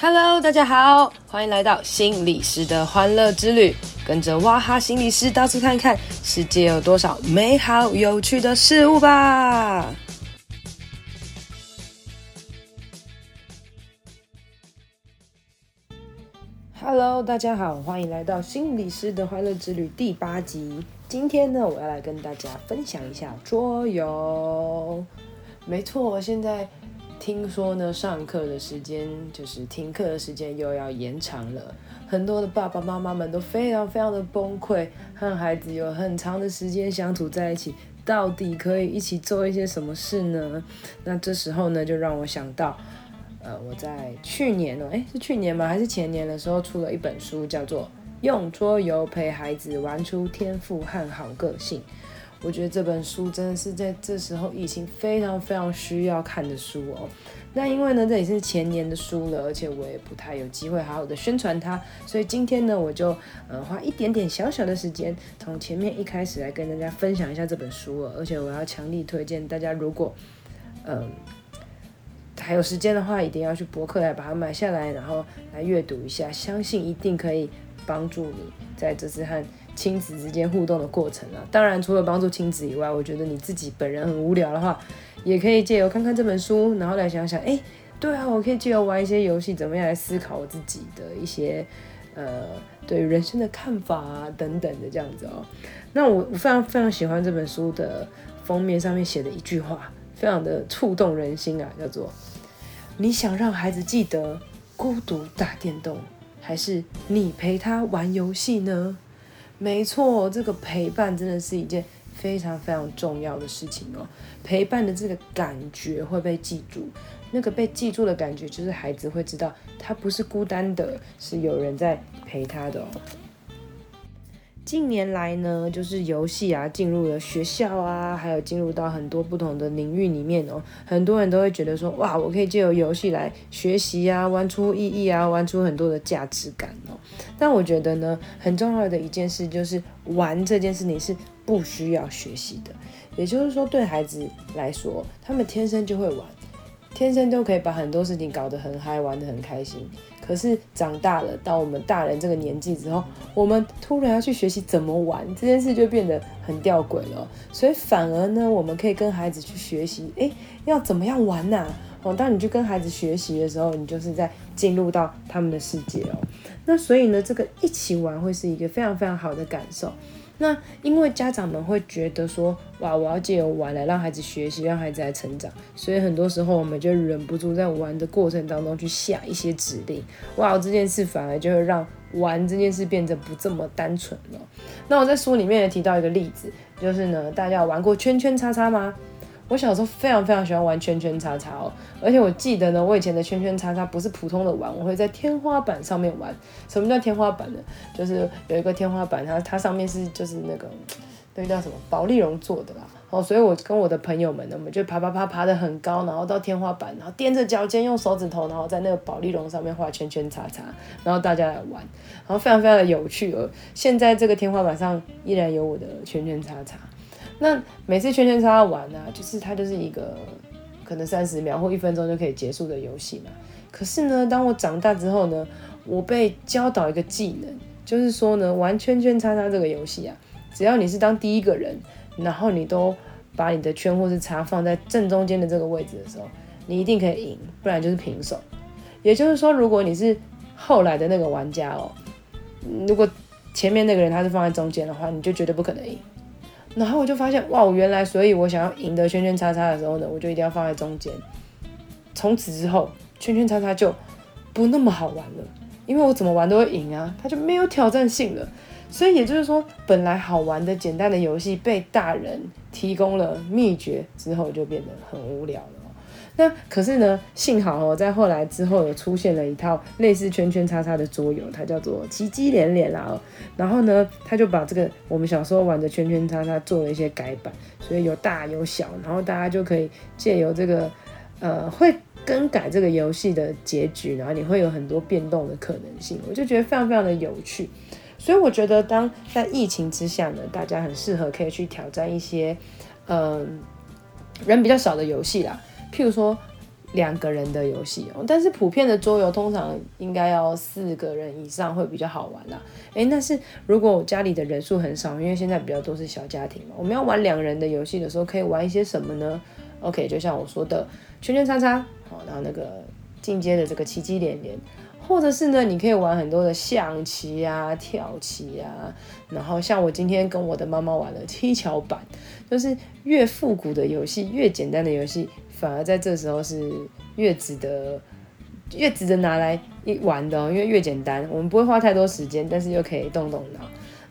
Hello，大家好，欢迎来到心理师的欢乐之旅，跟着哇哈心理师到处看看，世界有多少美好有趣的事物吧。Hello，大家好，欢迎来到心理师的欢乐之旅第八集。今天呢，我要来跟大家分享一下桌游。没错，现在。听说呢，上课的时间就是听课的时间又要延长了，很多的爸爸妈妈们都非常非常的崩溃，和孩子有很长的时间相处在一起，到底可以一起做一些什么事呢？那这时候呢，就让我想到，呃，我在去年哦，诶，是去年吗？还是前年的时候出了一本书，叫做《用桌游陪孩子玩出天赋和好个性》。我觉得这本书真的是在这时候疫情非常非常需要看的书哦。那因为呢，这也是前年的书了，而且我也不太有机会好好的宣传它，所以今天呢，我就呃花一点点小小的时间，从前面一开始来跟大家分享一下这本书了。而且我要强力推荐大家，如果嗯、还有时间的话，一定要去博客来把它买下来，然后来阅读一下，相信一定可以帮助你在这次和亲子之间互动的过程啊，当然除了帮助亲子以外，我觉得你自己本人很无聊的话，也可以借由看看这本书，然后来想想，哎、对啊，我可以借由玩一些游戏，怎么样来思考我自己的一些呃对人生的看法啊等等的这样子哦。那我我非常非常喜欢这本书的封面上面写的一句话，非常的触动人心啊，叫做“你想让孩子记得孤独打电动，还是你陪他玩游戏呢？”没错，这个陪伴真的是一件非常非常重要的事情哦。陪伴的这个感觉会被记住，那个被记住的感觉就是孩子会知道他不是孤单的，是有人在陪他的哦。近年来呢，就是游戏啊进入了学校啊，还有进入到很多不同的领域里面哦。很多人都会觉得说，哇，我可以借由游戏来学习啊，玩出意义啊，玩出很多的价值感哦。但我觉得呢，很重要的一件事就是玩这件事情是不需要学习的，也就是说，对孩子来说，他们天生就会玩。天生就可以把很多事情搞得很嗨，玩得很开心。可是长大了，到我们大人这个年纪之后，我们突然要去学习怎么玩，这件事就变得很吊诡了。所以反而呢，我们可以跟孩子去学习，诶，要怎么样玩呐？哦，当你去跟孩子学习的时候，你就是在进入到他们的世界哦。那所以呢，这个一起玩会是一个非常非常好的感受。那因为家长们会觉得说，哇，我要借由玩来让孩子学习，让孩子来成长，所以很多时候我们就忍不住在玩的过程当中去下一些指令，哇，这件事反而就会让玩这件事变得不这么单纯了。那我在书里面也提到一个例子，就是呢，大家有玩过圈圈叉叉吗？我小时候非常非常喜欢玩圈圈叉叉哦，而且我记得呢，我以前的圈圈叉叉不是普通的玩，我会在天花板上面玩。什么叫天花板呢？就是有一个天花板，它它上面是就是那个那个叫什么宝丽绒做的啦。哦，所以我跟我的朋友们呢，我们就爬爬爬爬的很高，然后到天花板，然后踮着脚尖用手指头，然后在那个宝丽绒上面画圈圈叉叉，然后大家来玩，然后非常非常的有趣哦。现在这个天花板上依然有我的圈圈叉叉。那每次圈圈叉叉玩呢、啊，就是它就是一个可能三十秒或一分钟就可以结束的游戏嘛。可是呢，当我长大之后呢，我被教导一个技能，就是说呢，玩圈圈叉叉这个游戏啊，只要你是当第一个人，然后你都把你的圈或是叉放在正中间的这个位置的时候，你一定可以赢，不然就是平手。也就是说，如果你是后来的那个玩家哦，如果前面那个人他是放在中间的话，你就绝对不可能赢。然后我就发现，哇，原来所以我想要赢得圈圈叉叉的时候呢，我就一定要放在中间。从此之后，圈圈叉叉就不那么好玩了，因为我怎么玩都会赢啊，它就没有挑战性了。所以也就是说，本来好玩的简单的游戏被大人提供了秘诀之后，就变得很无聊了。那可是呢，幸好哦，在后来之后有出现了一套类似圈圈叉叉的桌游，它叫做奇迹连连啦。然后呢，他就把这个我们小时候玩的圈圈叉叉做了一些改版，所以有大有小，然后大家就可以借由这个呃，会更改这个游戏的结局，然后你会有很多变动的可能性。我就觉得非常非常的有趣。所以我觉得，当在疫情之下呢，大家很适合可以去挑战一些嗯、人比较少的游戏啦。譬如说，两个人的游戏哦，但是普遍的桌游通常应该要四个人以上会比较好玩啦。诶，但是如果我家里的人数很少，因为现在比较都是小家庭嘛，我们要玩两人的游戏的时候，可以玩一些什么呢？OK，就像我说的圈圈叉叉，好，然后那个进阶的这个奇迹连连，或者是呢，你可以玩很多的象棋啊、跳棋啊，然后像我今天跟我的妈妈玩了七巧板，就是越复古的游戏，越简单的游戏。反而在这时候是越值得、越值得拿来一玩的哦，因为越简单，我们不会花太多时间，但是又可以动动脑。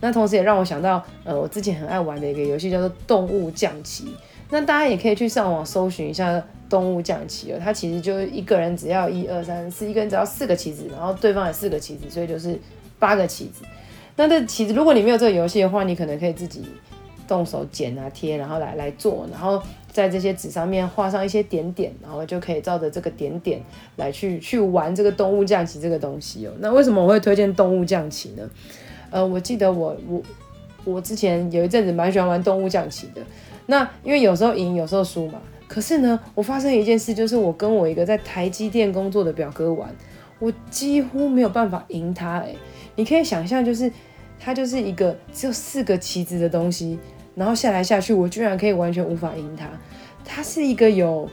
那同时也让我想到，呃，我之前很爱玩的一个游戏叫做动物降棋。那大家也可以去上网搜寻一下动物将棋哦，它其实就一个人只要一二三四，一个人只要四个棋子，然后对方也四个棋子，所以就是八个棋子。那这棋子，如果你没有这个游戏的话，你可能可以自己动手剪啊贴，然后来来做，然后。在这些纸上面画上一些点点，然后就可以照着这个点点来去去玩这个动物将棋这个东西哦。那为什么我会推荐动物将棋呢？呃，我记得我我我之前有一阵子蛮喜欢玩动物将棋的。那因为有时候赢，有时候输嘛。可是呢，我发生一件事，就是我跟我一个在台积电工作的表哥玩，我几乎没有办法赢他。诶，你可以想象，就是他就是一个只有四个棋子的东西。然后下来下去，我居然可以完全无法赢他。他是一个有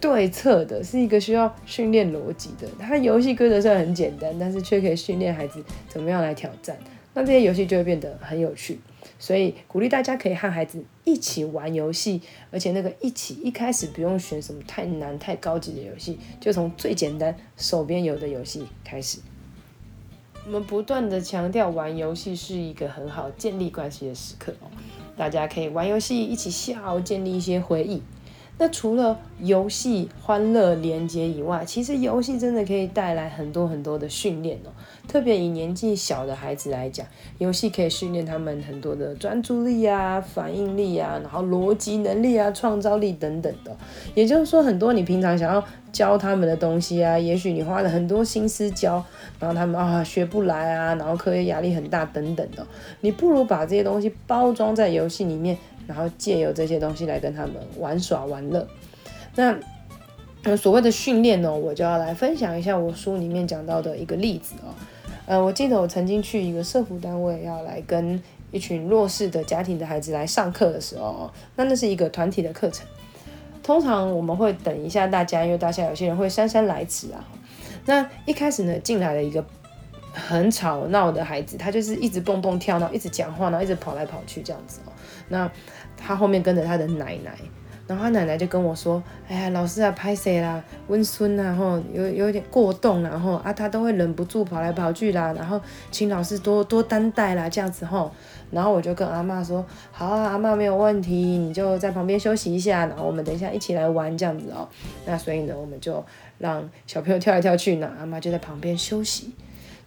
对策的，是一个需要训练逻辑的。他游戏规则虽然很简单，但是却可以训练孩子怎么样来挑战。那这些游戏就会变得很有趣。所以鼓励大家可以和孩子一起玩游戏，而且那个一起一开始不用选什么太难太高级的游戏，就从最简单手边有的游戏开始。我们不断的强调玩游戏是一个很好建立关系的时刻哦。大家可以玩游戏，一起笑，建立一些回忆。那除了游戏欢乐连接以外，其实游戏真的可以带来很多很多的训练哦。特别以年纪小的孩子来讲，游戏可以训练他们很多的专注力啊、反应力啊，然后逻辑能力啊、创造力等等的。也就是说，很多你平常想要教他们的东西啊，也许你花了很多心思教，然后他们啊学不来啊，然后课业压力很大等等的。你不如把这些东西包装在游戏里面。然后借由这些东西来跟他们玩耍玩乐。那所谓的训练呢，我就要来分享一下我书里面讲到的一个例子哦。呃，我记得我曾经去一个社福单位，要来跟一群弱势的家庭的孩子来上课的时候，那那是一个团体的课程。通常我们会等一下大家，因为大家有些人会姗姗来迟啊。那一开始呢，进来了一个很吵闹的孩子，他就是一直蹦蹦跳，然后一直讲话，然后一直跑来跑去这样子哦。那他后面跟着他的奶奶，然后他奶奶就跟我说：“哎呀，老师啊，拍谁啦？温孙啊，吼，有有点过动，然后啊，他都会忍不住跑来跑去啦，然后请老师多多担待啦，这样子吼。然后我就跟阿嬷说：好啊，阿嬷没有问题，你就在旁边休息一下，然后我们等一下一起来玩这样子哦。那所以呢，我们就让小朋友跳来跳去呢，阿嬷就在旁边休息。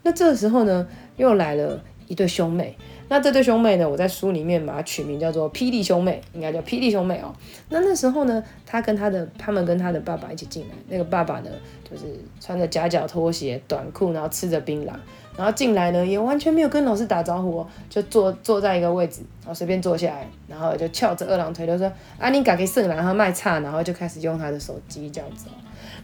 那这个时候呢，又来了一对兄妹。”那这对兄妹呢，我在书里面把它取名叫做霹雳兄妹，应该叫霹雳兄妹哦。那那时候呢，他跟他的他们跟他的爸爸一起进来，那个爸爸呢，就是穿着夹脚拖鞋、短裤，然后吃着槟榔，然后进来呢，也完全没有跟老师打招呼哦，就坐坐在一个位置，然后随便坐下来，然后就翘着二郎腿，就说啊，你赶紧胜，然后卖差，然后就开始用他的手机这样子。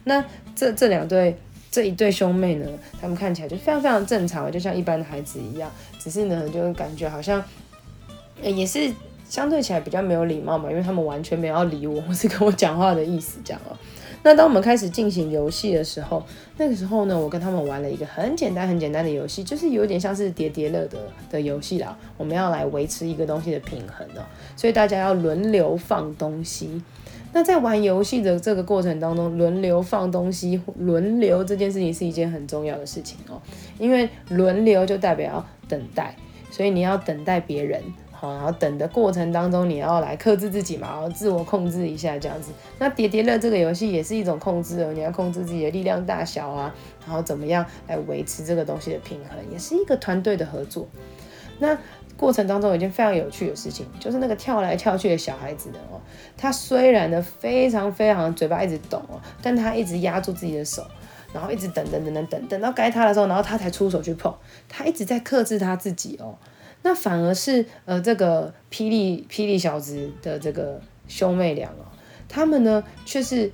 那这这两对。这一对兄妹呢，他们看起来就非常非常正常，就像一般的孩子一样，只是呢，就感觉好像，也是相对起来比较没有礼貌嘛，因为他们完全没有要理我或是跟我讲话的意思，这样哦。那当我们开始进行游戏的时候，那个时候呢，我跟他们玩了一个很简单很简单的游戏，就是有点像是叠叠乐的的游戏啦。我们要来维持一个东西的平衡哦，所以大家要轮流放东西。那在玩游戏的这个过程当中，轮流放东西，轮流这件事情是一件很重要的事情哦。因为轮流就代表要等待，所以你要等待别人，好，然后等的过程当中，你要来克制自己嘛，然后自我控制一下这样子。那叠叠乐这个游戏也是一种控制哦，你要控制自己的力量大小啊，然后怎么样来维持这个东西的平衡，也是一个团队的合作。那过程当中有一件非常有趣的事情，就是那个跳来跳去的小孩子的哦，他虽然呢非常非常嘴巴一直抖哦，但他一直压住自己的手，然后一直等等等等等，等到该他的时候，然后他才出手去碰，他一直在克制他自己哦。那反而是呃这个霹雳霹雳小子的这个兄妹俩哦，他们呢却是。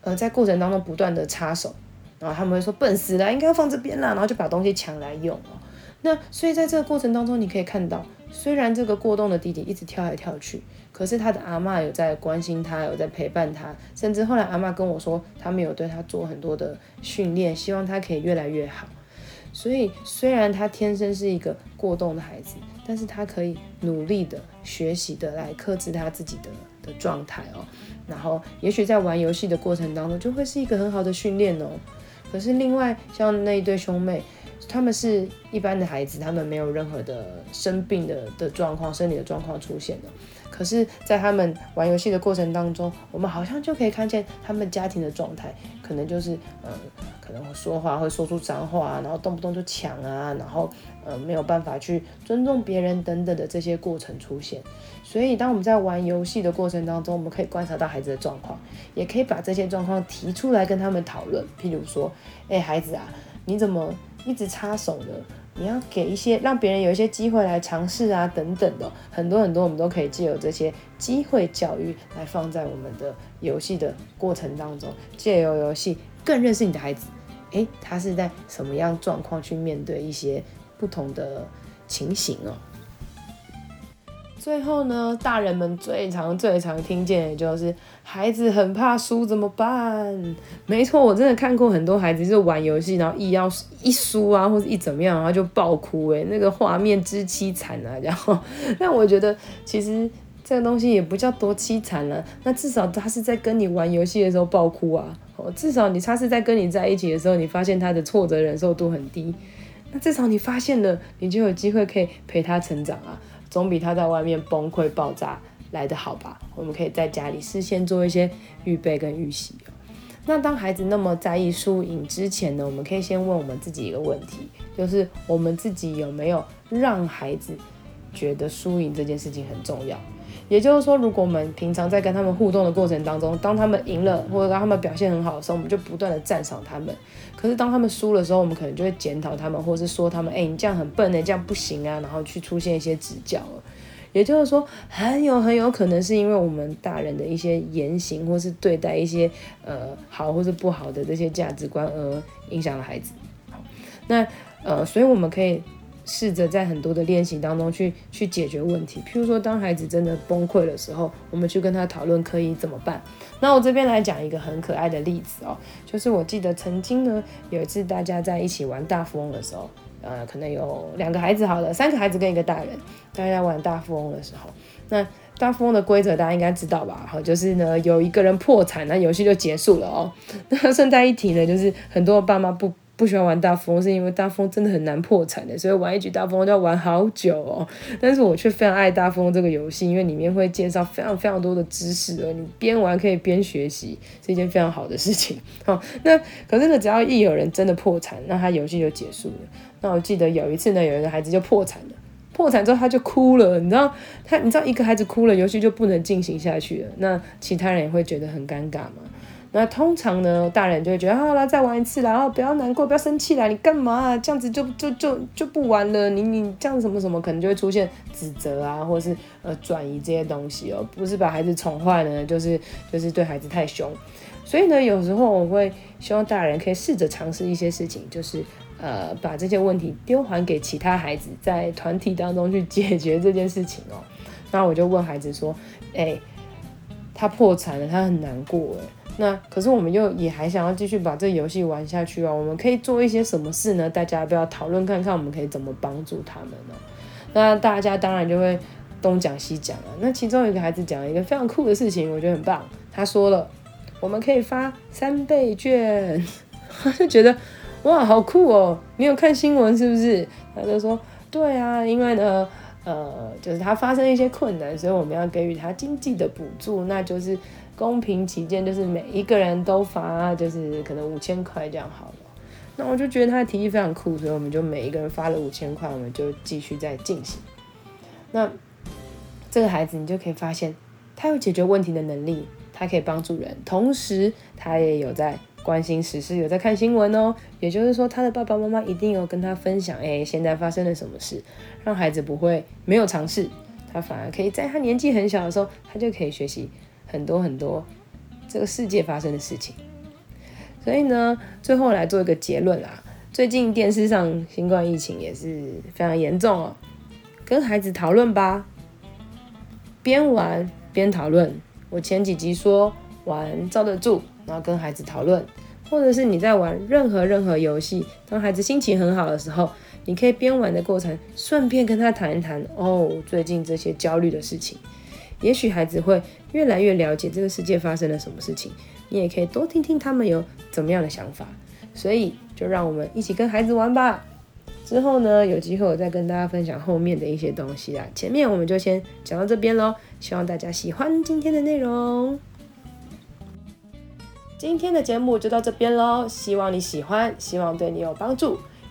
呃在过程当中不断的插手，然后他们会说笨死了，应该要放这边啦，然后就把东西抢来用哦。那所以在这个过程当中，你可以看到，虽然这个过动的弟弟一直跳来跳去，可是他的阿嬷有在关心他，有在陪伴他，甚至后来阿嬷跟我说，他们有对他做很多的训练，希望他可以越来越好。所以虽然他天生是一个过动的孩子，但是他可以努力的学习的来克制他自己的的状态哦。然后也许在玩游戏的过程当中，就会是一个很好的训练哦。可是另外像那一对兄妹。他们是一般的孩子，他们没有任何的生病的的状况、生理的状况出现的。可是，在他们玩游戏的过程当中，我们好像就可以看见他们家庭的状态，可能就是呃，可能会说话会说出脏话，然后动不动就抢啊，然后呃没有办法去尊重别人等等的这些过程出现。所以，当我们在玩游戏的过程当中，我们可以观察到孩子的状况，也可以把这些状况提出来跟他们讨论。譬如说，哎，孩子啊，你怎么？一直插手的，你要给一些让别人有一些机会来尝试啊，等等的，很多很多，我们都可以借由这些机会教育来放在我们的游戏的过程当中，借由游戏更认识你的孩子，诶，他是在什么样状况去面对一些不同的情形哦。最后呢，大人们最常最常听见的就是孩子很怕输怎么办？没错，我真的看过很多孩子就玩游戏，然后一要一输啊，或者一怎么样，然后就爆哭，诶，那个画面之凄惨啊！然后，但我觉得其实这个东西也不叫多凄惨了，那至少他是在跟你玩游戏的时候爆哭啊，哦，至少你他是在跟你在一起的时候，你发现他的挫折忍受度很低，那至少你发现了，你就有机会可以陪他成长啊。总比他在外面崩溃爆炸来得好吧？我们可以在家里事先做一些预备跟预习。那当孩子那么在意输赢之前呢，我们可以先问我们自己一个问题，就是我们自己有没有让孩子觉得输赢这件事情很重要？也就是说，如果我们平常在跟他们互动的过程当中，当他们赢了或者当他们表现很好的时候，我们就不断的赞赏他们。可是当他们输的时候，我们可能就会检讨他们，或者是说他们，哎，你这样很笨呢，这样不行啊，然后去出现一些指教。也就是说，很有很有可能是因为我们大人的一些言行，或是对待一些呃好或是不好的这些价值观而影响了孩子。那呃，所以我们可以。试着在很多的练习当中去去解决问题，譬如说，当孩子真的崩溃的时候，我们去跟他讨论可以怎么办。那我这边来讲一个很可爱的例子哦，就是我记得曾经呢有一次大家在一起玩大富翁的时候，呃，可能有两个孩子好了，三个孩子跟一个大人，大家玩大富翁的时候，那大富翁的规则大家应该知道吧？好，就是呢有一个人破产，那游戏就结束了哦。那顺带一提呢，就是很多爸妈不。不喜欢玩大富翁，是因为大富翁真的很难破产的，所以玩一局大富翁都要玩好久哦。但是我却非常爱大富翁这个游戏，因为里面会介绍非常非常多的知识哦，你边玩可以边学习，是一件非常好的事情。好，那可是呢，只要一有人真的破产，那他游戏就结束了。那我记得有一次呢，有一个孩子就破产了，破产之后他就哭了，你知道他，你知道一个孩子哭了，游戏就不能进行下去了，那其他人也会觉得很尴尬嘛。那通常呢，大人就会觉得好了，再玩一次啦，然后不要难过，不要生气啦，你干嘛啊？这样子就就就就不玩了，你你这样什么什么，可能就会出现指责啊，或是呃转移这些东西哦，不是把孩子宠坏呢，就是就是对孩子太凶。所以呢，有时候我会希望大人可以试着尝试一些事情，就是呃把这些问题丢还给其他孩子，在团体当中去解决这件事情哦。那我就问孩子说，哎，他破产了，他很难过哎。那可是我们又也还想要继续把这游戏玩下去啊！我们可以做一些什么事呢？大家不要讨论看看，我们可以怎么帮助他们呢？那大家当然就会东讲西讲啊。那其中一个孩子讲了一个非常酷的事情，我觉得很棒。他说了，我们可以发三倍券，他就觉得哇，好酷哦！你有看新闻是不是？他就说，对啊，因为呢，呃，就是他发生一些困难，所以我们要给予他经济的补助，那就是。公平起见，就是每一个人都发，就是可能五千块这样好了。那我就觉得他的提议非常酷，所以我们就每一个人发了五千块，我们就继续在进行。那这个孩子，你就可以发现，他有解决问题的能力，他可以帮助人，同时他也有在关心时事，有在看新闻哦。也就是说，他的爸爸妈妈一定有跟他分享，哎，现在发生了什么事，让孩子不会没有尝试，他反而可以在他年纪很小的时候，他就可以学习。很多很多这个世界发生的事情，所以呢，最后来做一个结论啦。最近电视上新冠疫情也是非常严重哦，跟孩子讨论吧，边玩边讨论。我前几集说玩罩得住，然后跟孩子讨论，或者是你在玩任何任何游戏，当孩子心情很好的时候，你可以边玩的过程，顺便跟他谈一谈哦，最近这些焦虑的事情，也许孩子会越来越了解这个世界发生了什么事情，你也可以多听听他们有怎么样的想法。所以就让我们一起跟孩子玩吧。之后呢，有机会我再跟大家分享后面的一些东西啊。前面我们就先讲到这边喽。希望大家喜欢今天的内容。今天的节目就到这边喽，希望你喜欢，希望对你有帮助。